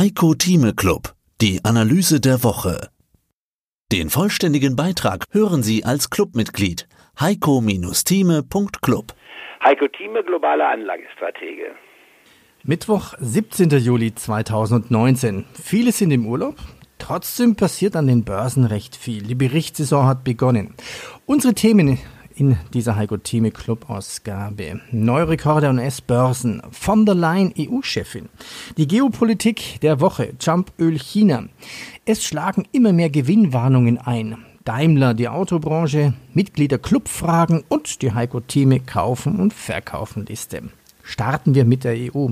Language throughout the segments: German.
Heiko Thieme Club, die Analyse der Woche. Den vollständigen Beitrag hören Sie als Clubmitglied heiko-thieme.club. Heiko Thieme, globaler Anlagestratege. Mittwoch, 17. Juli 2019. Viele sind im Urlaub. Trotzdem passiert an den Börsen recht viel. Die Berichtssaison hat begonnen. Unsere Themen in dieser Heiko Thieme Club Ausgabe. Neue Rekorde an US-Börsen. Von der Leyen EU-Chefin. Die Geopolitik der Woche. Jumpöl China. Es schlagen immer mehr Gewinnwarnungen ein. Daimler, die Autobranche, Mitglieder Clubfragen und die Heiko Thieme Kaufen und Verkaufen Liste. Starten wir mit der EU.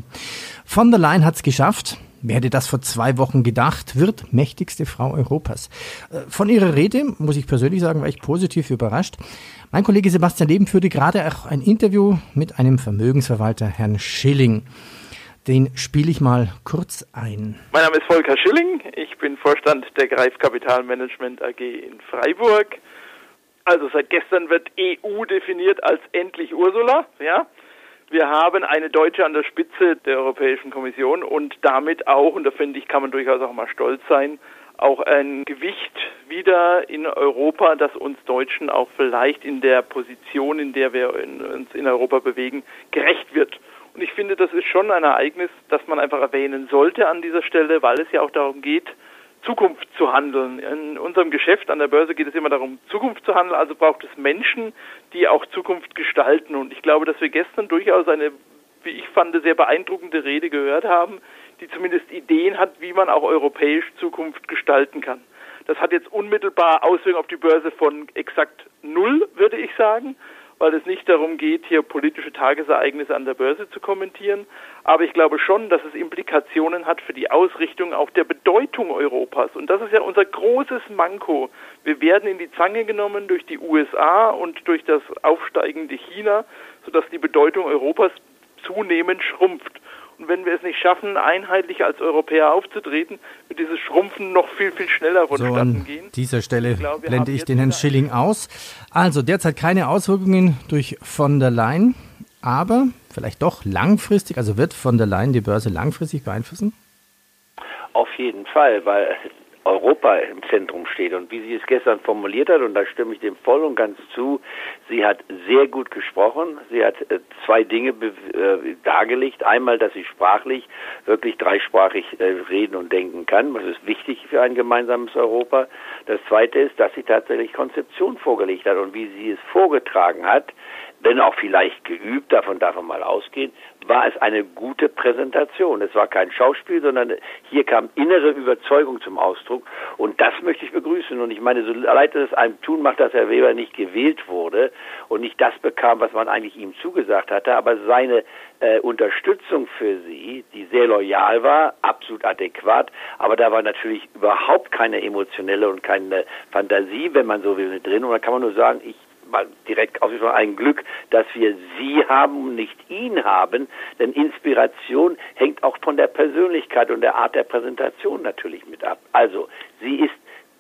Von der Leyen hat es geschafft. Wer hätte das vor zwei Wochen gedacht? Wird mächtigste Frau Europas. Äh, von ihrer Rede, muss ich persönlich sagen, war ich positiv überrascht. Mein Kollege Sebastian Leben führte gerade auch ein Interview mit einem Vermögensverwalter, Herrn Schilling. Den spiele ich mal kurz ein. Mein Name ist Volker Schilling. Ich bin Vorstand der Greif Kapitalmanagement AG in Freiburg. Also seit gestern wird EU definiert als endlich Ursula, ja. Wir haben eine Deutsche an der Spitze der Europäischen Kommission und damit auch, und da finde ich, kann man durchaus auch mal stolz sein, auch ein Gewicht wieder in Europa, das uns Deutschen auch vielleicht in der Position, in der wir uns in Europa bewegen, gerecht wird. Und ich finde, das ist schon ein Ereignis, das man einfach erwähnen sollte an dieser Stelle, weil es ja auch darum geht, Zukunft zu handeln. In unserem Geschäft an der Börse geht es immer darum, Zukunft zu handeln, also braucht es Menschen, die auch Zukunft gestalten. Und ich glaube, dass wir gestern durchaus eine, wie ich fand, sehr beeindruckende Rede gehört haben, die zumindest Ideen hat, wie man auch europäisch Zukunft gestalten kann. Das hat jetzt unmittelbar Auswirkungen auf die Börse von exakt null, würde ich sagen weil es nicht darum geht, hier politische Tagesereignisse an der Börse zu kommentieren. Aber ich glaube schon, dass es Implikationen hat für die Ausrichtung auch der Bedeutung Europas. Und das ist ja unser großes Manko. Wir werden in die Zange genommen durch die USA und durch das aufsteigende China, sodass die Bedeutung Europas zunehmend schrumpft. Und wenn wir es nicht schaffen, einheitlich als Europäer aufzutreten, wird dieses Schrumpfen noch viel, viel schneller vonstatten so, an gehen. An dieser Stelle ich glaube, blende ich den Herrn Schilling aus. Also derzeit keine Auswirkungen durch von der Leyen, aber vielleicht doch langfristig, also wird von der Leyen die Börse langfristig beeinflussen? Auf jeden Fall, weil Europa im Zentrum steht. Und wie sie es gestern formuliert hat, und da stimme ich dem voll und ganz zu, sie hat sehr gut gesprochen. Sie hat äh, zwei Dinge äh, dargelegt. Einmal, dass sie sprachlich wirklich dreisprachig äh, reden und denken kann. Das ist wichtig für ein gemeinsames Europa. Das zweite ist, dass sie tatsächlich Konzeption vorgelegt hat. Und wie sie es vorgetragen hat, wenn auch vielleicht geübt, davon darf man mal ausgehen, war es eine gute Präsentation. Es war kein Schauspiel, sondern hier kam innere Überzeugung zum Ausdruck und das möchte ich begrüßen. Und ich meine, so leid es einem tun macht, dass Herr Weber nicht gewählt wurde und nicht das bekam, was man eigentlich ihm zugesagt hatte, aber seine äh, Unterstützung für sie, die sehr loyal war, absolut adäquat, aber da war natürlich überhaupt keine emotionelle und keine Fantasie, wenn man so will, drin. Und da kann man nur sagen, ich mal direkt ausgesprochen ein Glück, dass wir Sie haben und nicht ihn haben, denn Inspiration hängt auch von der Persönlichkeit und der Art der Präsentation natürlich mit ab. Also, sie ist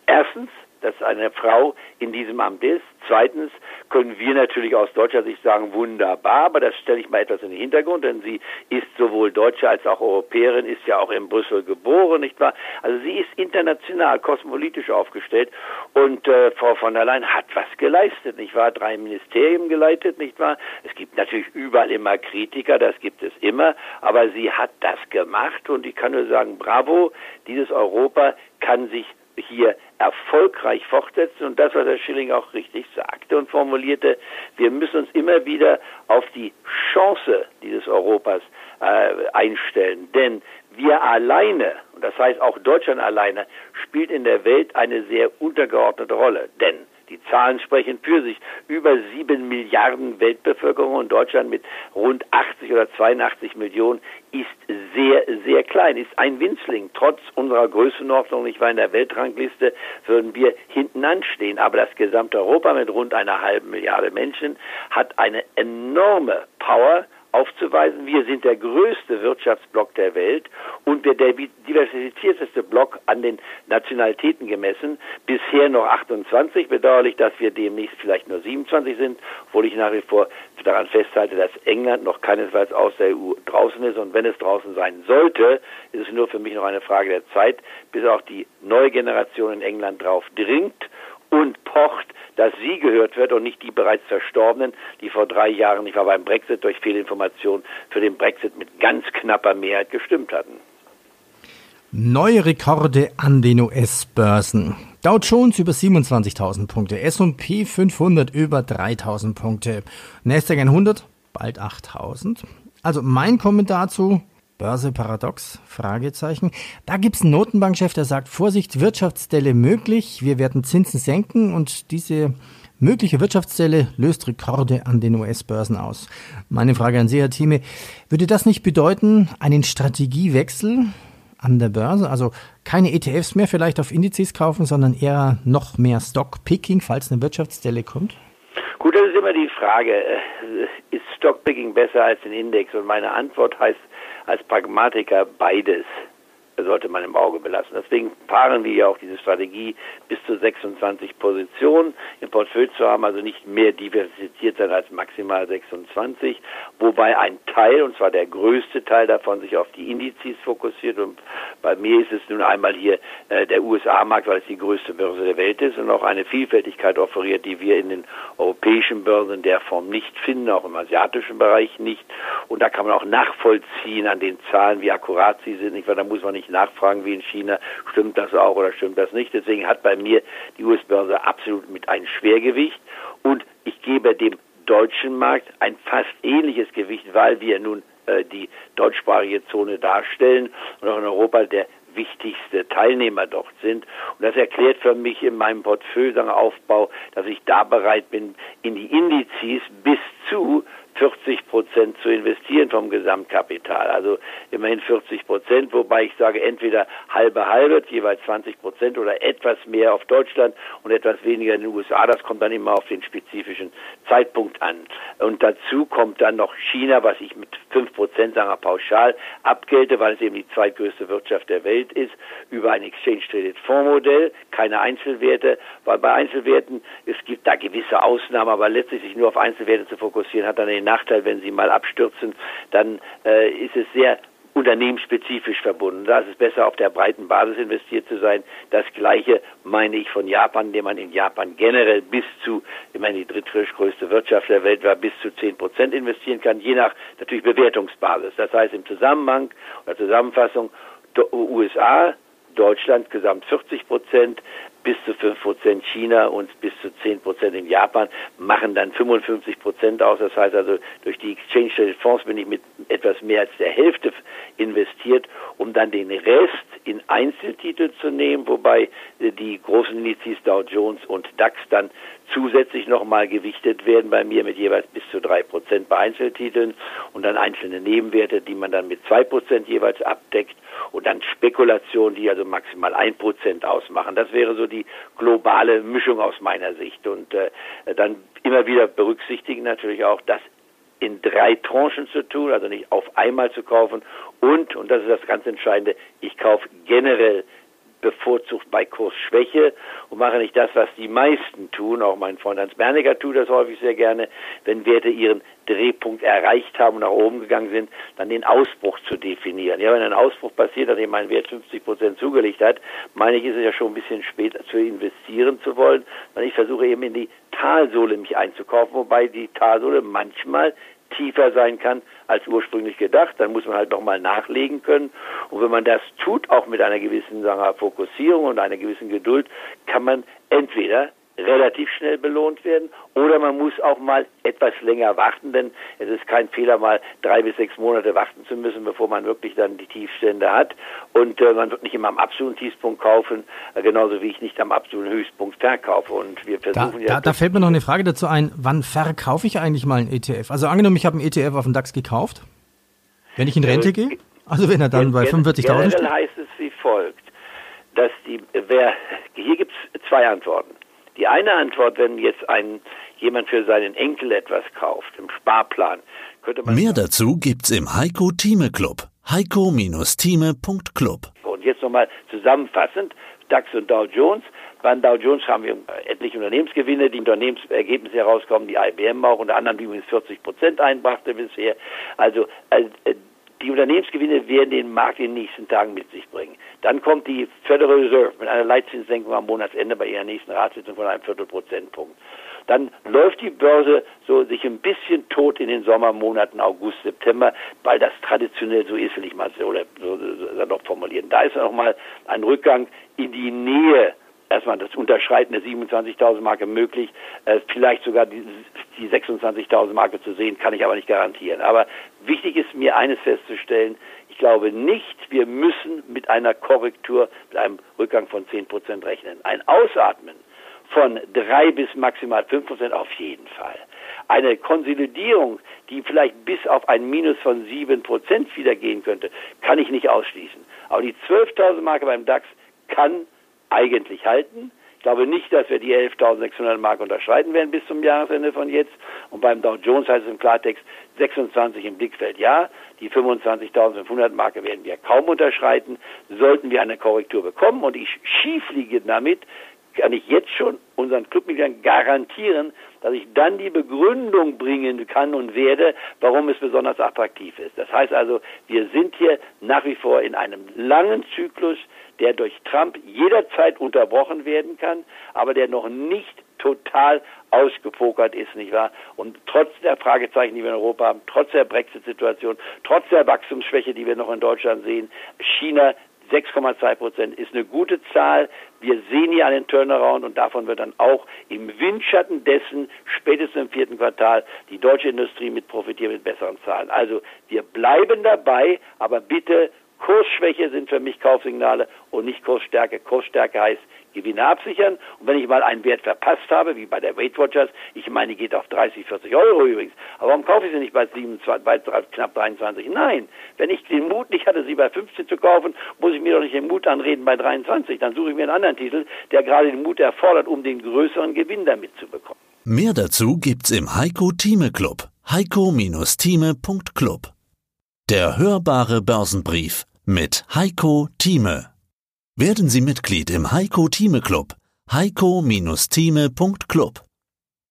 erstens dass eine Frau in diesem Amt ist. Zweitens können wir natürlich aus deutscher Sicht sagen, wunderbar, aber das stelle ich mal etwas in den Hintergrund, denn sie ist sowohl Deutsche als auch Europäerin, ist ja auch in Brüssel geboren, nicht wahr? Also sie ist international, kosmopolitisch aufgestellt und äh, Frau von der Leyen hat was geleistet, nicht wahr? Drei Ministerien geleitet, nicht wahr? Es gibt natürlich überall immer Kritiker, das gibt es immer, aber sie hat das gemacht und ich kann nur sagen, bravo, dieses Europa kann sich hier erfolgreich fortsetzen. Und das, was Herr Schilling auch richtig sagte und formulierte, wir müssen uns immer wieder auf die Chance dieses Europas äh, einstellen, denn wir alleine, und das heißt auch Deutschland alleine, spielt in der Welt eine sehr untergeordnete Rolle, denn die Zahlen sprechen für sich. Über sieben Milliarden Weltbevölkerung und Deutschland mit rund 80 oder 82 Millionen ist sehr, sehr klein, ist ein Winzling. Trotz unserer Größenordnung, ich war in der Weltrangliste, würden wir hinten anstehen. Aber das gesamte Europa mit rund einer halben Milliarde Menschen hat eine enorme Power aufzuweisen, wir sind der größte Wirtschaftsblock der Welt und der diversifizierteste Block an den Nationalitäten gemessen. Bisher noch 28. Bedauerlich, dass wir demnächst vielleicht nur 27 sind, obwohl ich nach wie vor daran festhalte, dass England noch keinesfalls aus der EU draußen ist. Und wenn es draußen sein sollte, ist es nur für mich noch eine Frage der Zeit, bis auch die neue Generation in England drauf dringt und pocht, dass sie gehört wird und nicht die bereits Verstorbenen, die vor drei Jahren, ich war beim Brexit durch Fehlinformation für den Brexit mit ganz knapper Mehrheit gestimmt hatten. Neue Rekorde an den US-Börsen. Dow Jones über 27.000 Punkte, S&P 500 über 3.000 Punkte, Nasdaq 100 bald 8.000. Also mein Kommentar zu Börse paradox? Fragezeichen. Da gibt's einen Notenbankchef, der sagt, Vorsicht, Wirtschaftsdelle möglich, wir werden Zinsen senken und diese mögliche Wirtschaftsdelle löst Rekorde an den US-Börsen aus. Meine Frage an Sie, Herr Thieme, würde das nicht bedeuten, einen Strategiewechsel an der Börse? Also keine ETFs mehr vielleicht auf Indizes kaufen, sondern eher noch mehr Stockpicking, falls eine Wirtschaftsdelle kommt? Gut, das ist immer die Frage. Äh, ist Stockpicking besser als ein Index? Und meine Antwort heißt als Pragmatiker beides sollte man im Auge belassen. Deswegen fahren wir ja auch diese Strategie, bis zu 26 Positionen im Portfolio zu haben, also nicht mehr diversifiziert sein als maximal 26, wobei ein Teil, und zwar der größte Teil davon, sich auf die Indizes fokussiert. Und bei mir ist es nun einmal hier äh, der USA-Markt, weil es die größte Börse der Welt ist und auch eine Vielfältigkeit offeriert, die wir in den europäischen Börsen in der Form nicht finden, auch im asiatischen Bereich nicht. Und da kann man auch nachvollziehen an den Zahlen, wie akkurat sie sind. Weil da muss man nicht nachfragen wie in China, stimmt das auch oder stimmt das nicht. Deswegen hat bei mir die US-Börse absolut mit ein Schwergewicht und ich gebe dem deutschen Markt ein fast ähnliches Gewicht, weil wir nun äh, die deutschsprachige Zone darstellen und auch in Europa der wichtigste Teilnehmer dort sind. Und das erklärt für mich in meinem Portfolioaufbau, dass ich da bereit bin, in die Indizes bis zu 40 Prozent zu investieren vom Gesamtkapital. Also immerhin 40 Prozent, wobei ich sage, entweder halbe halbe, jeweils 20 Prozent oder etwas mehr auf Deutschland und etwas weniger in den USA. Das kommt dann immer auf den spezifischen Zeitpunkt an. Und dazu kommt dann noch China, was ich mit 5 Prozent, sagen wir pauschal, abgelte, weil es eben die zweitgrößte Wirtschaft der Welt ist, über ein Exchange-Traded-Fonds-Modell, keine Einzelwerte, weil bei Einzelwerten, es gibt da gewisse Ausnahmen, aber letztlich sich nur auf Einzelwerte zu fokussieren, hat dann den Nachteil, wenn sie mal abstürzen, dann äh, ist es sehr unternehmensspezifisch verbunden. Da ist es besser, auf der breiten Basis investiert zu sein. Das Gleiche meine ich von Japan, indem man in Japan generell bis zu, ich meine, die drittgrößte Wirtschaft der Welt war, bis zu 10 Prozent investieren kann, je nach natürlich Bewertungsbasis. Das heißt im Zusammenhang oder Zusammenfassung USA, Deutschland gesamt 40 Prozent, bis zu 5 Prozent China und bis zu 10 Prozent in Japan machen dann 55 Prozent aus. Das heißt also, durch die Exchange Traded Fonds bin ich mit etwas mehr als der Hälfte investiert, um dann den Rest in Einzeltitel zu nehmen, wobei die großen Indizes Dow Jones und DAX dann zusätzlich nochmal gewichtet werden bei mir mit jeweils bis zu drei Prozent bei Einzeltiteln und dann einzelne Nebenwerte, die man dann mit zwei Prozent jeweils abdeckt und dann Spekulationen, die also maximal ein Prozent ausmachen. Das wäre so die globale Mischung aus meiner Sicht. Und äh, dann immer wieder berücksichtigen natürlich auch, dass in drei Tranchen zu tun, also nicht auf einmal zu kaufen. Und, und das ist das ganz Entscheidende, ich kaufe generell bevorzugt bei Kursschwäche und mache nicht das, was die meisten tun. Auch mein Freund Hans Berniger tut das häufig sehr gerne, wenn Werte ihren Drehpunkt erreicht haben und nach oben gegangen sind, dann den Ausbruch zu definieren. Ja, wenn ein Ausbruch passiert, nachdem mein Wert 50 Prozent zugelegt hat, meine ich, ist es ja schon ein bisschen spät zu investieren zu wollen, sondern ich versuche eben in die Talsohle mich einzukaufen, wobei die Talsohle manchmal tiefer sein kann als ursprünglich gedacht. Dann muss man halt nochmal nachlegen können. Und wenn man das tut, auch mit einer gewissen sagen wir, Fokussierung und einer gewissen Geduld, kann man entweder relativ schnell belohnt werden oder man muss auch mal etwas länger warten, denn es ist kein Fehler, mal drei bis sechs Monate warten zu müssen, bevor man wirklich dann die Tiefstände hat und äh, man wird nicht immer am absoluten Tiefpunkt kaufen, äh, genauso wie ich nicht am absoluten Höchstpunkt verkaufe und wir versuchen da, ja... Da, da fällt mir noch eine Frage dazu ein, wann verkaufe ich eigentlich mal einen ETF? Also angenommen, ich habe einen ETF auf den DAX gekauft, wenn ich in Rente äh, gehe, also wenn er dann bei 45.000 steht? heißt es wie folgt, dass die, wer, hier gibt es zwei Antworten. Die eine Antwort, wenn jetzt ein, jemand für seinen Enkel etwas kauft, im Sparplan, könnte man. Mehr dazu gibt's im Heiko Thieme Club. Heiko-Thieme.club. Und jetzt nochmal zusammenfassend, DAX und Dow Jones. Beim Dow Jones haben wir etliche Unternehmensgewinne, die Unternehmensergebnisse herauskommen, die IBM auch, unter anderem übrigens 40 Prozent einbrachte bisher. Also äh, die Unternehmensgewinne werden den Markt in den nächsten Tagen mit sich bringen. Dann kommt die Federal Reserve mit einer Leitzinssenkung am Monatsende bei ihrer nächsten Ratssitzung von einem Viertelprozentpunkt. Dann läuft die Börse so sich ein bisschen tot in den Sommermonaten August, September, weil das traditionell so ist, will ich mal so, oder so, so, so formulieren. Da ist noch mal ein Rückgang in die Nähe erstmal das Unterschreiten der 27.000 Marke möglich, äh, vielleicht sogar die, die 26.000 Marke zu sehen, kann ich aber nicht garantieren. Aber wichtig ist mir eines festzustellen, ich glaube nicht, wir müssen mit einer Korrektur, mit einem Rückgang von 10 Prozent rechnen. Ein Ausatmen von drei bis maximal fünf Prozent auf jeden Fall. Eine Konsolidierung, die vielleicht bis auf ein Minus von sieben Prozent wieder gehen könnte, kann ich nicht ausschließen. Aber die 12.000 Marke beim DAX kann eigentlich halten. Ich glaube nicht, dass wir die 11.600 Mark unterschreiten werden bis zum Jahresende von jetzt. Und beim Dow Jones heißt es im Klartext 26 im Blickfeld ja. Die 25.500 Marke werden wir kaum unterschreiten. Sollten wir eine Korrektur bekommen und ich schief liege damit, kann ich jetzt schon unseren Clubmitgliedern garantieren, dass ich dann die Begründung bringen kann und werde, warum es besonders attraktiv ist. Das heißt also, wir sind hier nach wie vor in einem langen Zyklus, der durch Trump jederzeit unterbrochen werden kann, aber der noch nicht total ausgepokert ist, nicht wahr? Und trotz der Fragezeichen, die wir in Europa haben, trotz der Brexit-Situation, trotz der Wachstumsschwäche, die wir noch in Deutschland sehen, China 6,2 Prozent ist eine gute Zahl. Wir sehen hier einen Turnaround und davon wird dann auch im Windschatten dessen spätestens im vierten Quartal die deutsche Industrie mit profitieren mit besseren Zahlen. Also wir bleiben dabei, aber bitte Kursschwäche sind für mich Kaufsignale und nicht Kursstärke. Kursstärke heißt Gewinne absichern. Und wenn ich mal einen Wert verpasst habe, wie bei der Weight Watchers, ich meine, die geht auf 30, 40 Euro übrigens. Aber warum kaufe ich sie nicht bei, 27, bei knapp 23? Nein, wenn ich den Mut nicht hatte, sie bei 15 zu kaufen, muss ich mir doch nicht den Mut anreden bei 23. Dann suche ich mir einen anderen Titel, der gerade den Mut erfordert, um den größeren Gewinn damit zu bekommen. Mehr dazu gibt's im Heiko Thieme Club. Heiko-Thieme.club. Der hörbare Börsenbrief mit Heiko Thieme. Werden Sie Mitglied im Heiko Thieme Club. Heiko-Thieme.club